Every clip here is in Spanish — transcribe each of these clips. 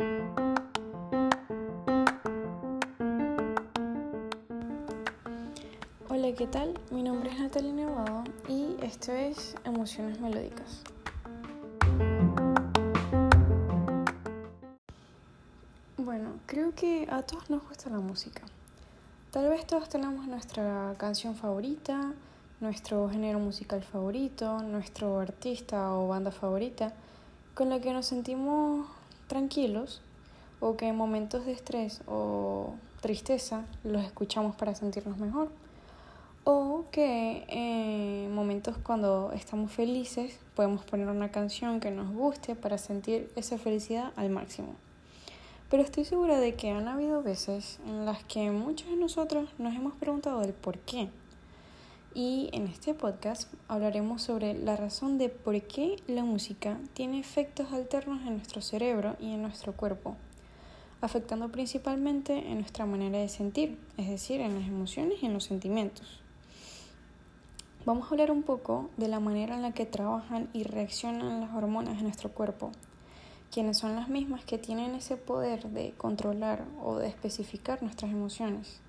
Hola, ¿qué tal? Mi nombre es Natalia Nevado y esto es Emociones Melódicas. Bueno, creo que a todos nos gusta la música. Tal vez todos tenemos nuestra canción favorita, nuestro género musical favorito, nuestro artista o banda favorita, con la que nos sentimos tranquilos o que en momentos de estrés o tristeza los escuchamos para sentirnos mejor o que en momentos cuando estamos felices podemos poner una canción que nos guste para sentir esa felicidad al máximo. Pero estoy segura de que han habido veces en las que muchos de nosotros nos hemos preguntado el por qué. Y en este podcast hablaremos sobre la razón de por qué la música tiene efectos alternos en nuestro cerebro y en nuestro cuerpo, afectando principalmente en nuestra manera de sentir, es decir, en las emociones y en los sentimientos. Vamos a hablar un poco de la manera en la que trabajan y reaccionan las hormonas en nuestro cuerpo, quienes son las mismas que tienen ese poder de controlar o de especificar nuestras emociones,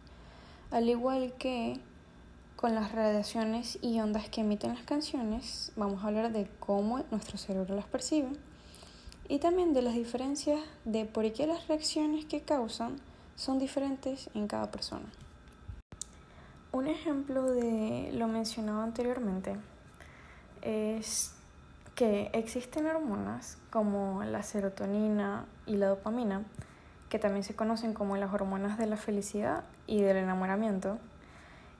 al igual que con las radiaciones y ondas que emiten las canciones, vamos a hablar de cómo nuestro cerebro las percibe y también de las diferencias de por qué las reacciones que causan son diferentes en cada persona. Un ejemplo de lo mencionado anteriormente es que existen hormonas como la serotonina y la dopamina, que también se conocen como las hormonas de la felicidad y del enamoramiento,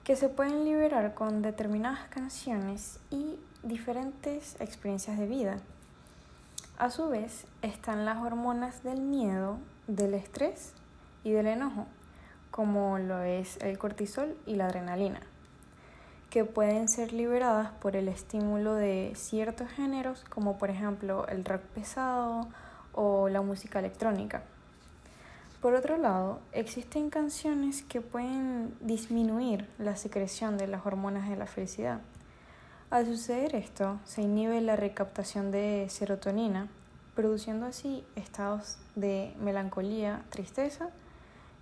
que se pueden liberar con determinadas canciones y diferentes experiencias de vida. A su vez están las hormonas del miedo, del estrés y del enojo, como lo es el cortisol y la adrenalina, que pueden ser liberadas por el estímulo de ciertos géneros, como por ejemplo el rock pesado o la música electrónica. Por otro lado, existen canciones que pueden disminuir la secreción de las hormonas de la felicidad. Al suceder esto, se inhibe la recaptación de serotonina, produciendo así estados de melancolía, tristeza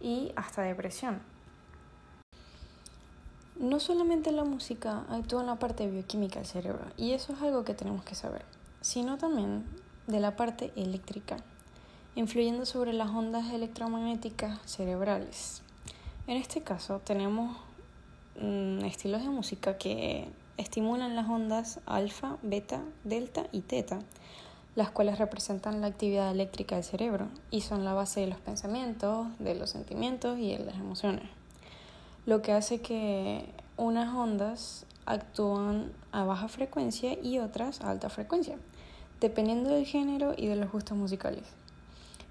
y hasta depresión. No solamente la música actúa en la parte bioquímica del cerebro, y eso es algo que tenemos que saber, sino también de la parte eléctrica, influyendo sobre las ondas electromagnéticas cerebrales. En este caso tenemos mm, estilos de música que estimulan las ondas alfa, beta, delta y teta, las cuales representan la actividad eléctrica del cerebro y son la base de los pensamientos, de los sentimientos y de las emociones. Lo que hace que unas ondas actúan a baja frecuencia y otras a alta frecuencia, dependiendo del género y de los gustos musicales.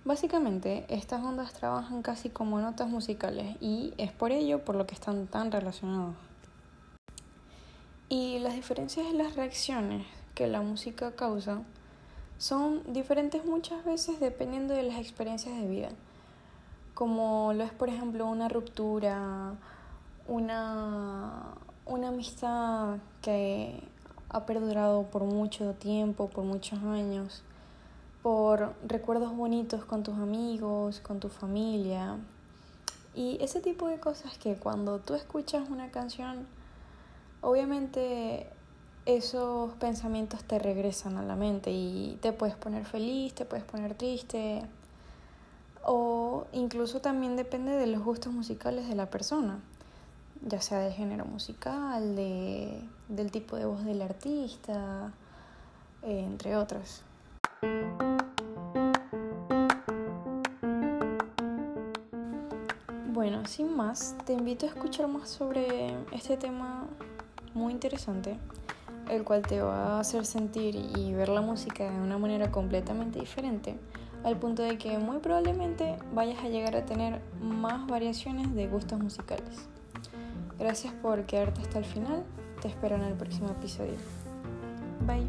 Básicamente, estas ondas trabajan casi como notas musicales y es por ello por lo que están tan relacionados. Y las diferencias en las reacciones que la música causa son diferentes muchas veces dependiendo de las experiencias de vida, como lo es por ejemplo una ruptura, una, una amistad que ha perdurado por mucho tiempo, por muchos años, por recuerdos bonitos con tus amigos, con tu familia. Y ese tipo de cosas que cuando tú escuchas una canción, obviamente esos pensamientos te regresan a la mente y te puedes poner feliz, te puedes poner triste o incluso también depende de los gustos musicales de la persona, ya sea de género musical, de, del tipo de voz del artista, entre otros. Bueno, sin más, te invito a escuchar más sobre este tema muy interesante el cual te va a hacer sentir y ver la música de una manera completamente diferente, al punto de que muy probablemente vayas a llegar a tener más variaciones de gustos musicales. Gracias por quedarte hasta el final, te espero en el próximo episodio. Bye.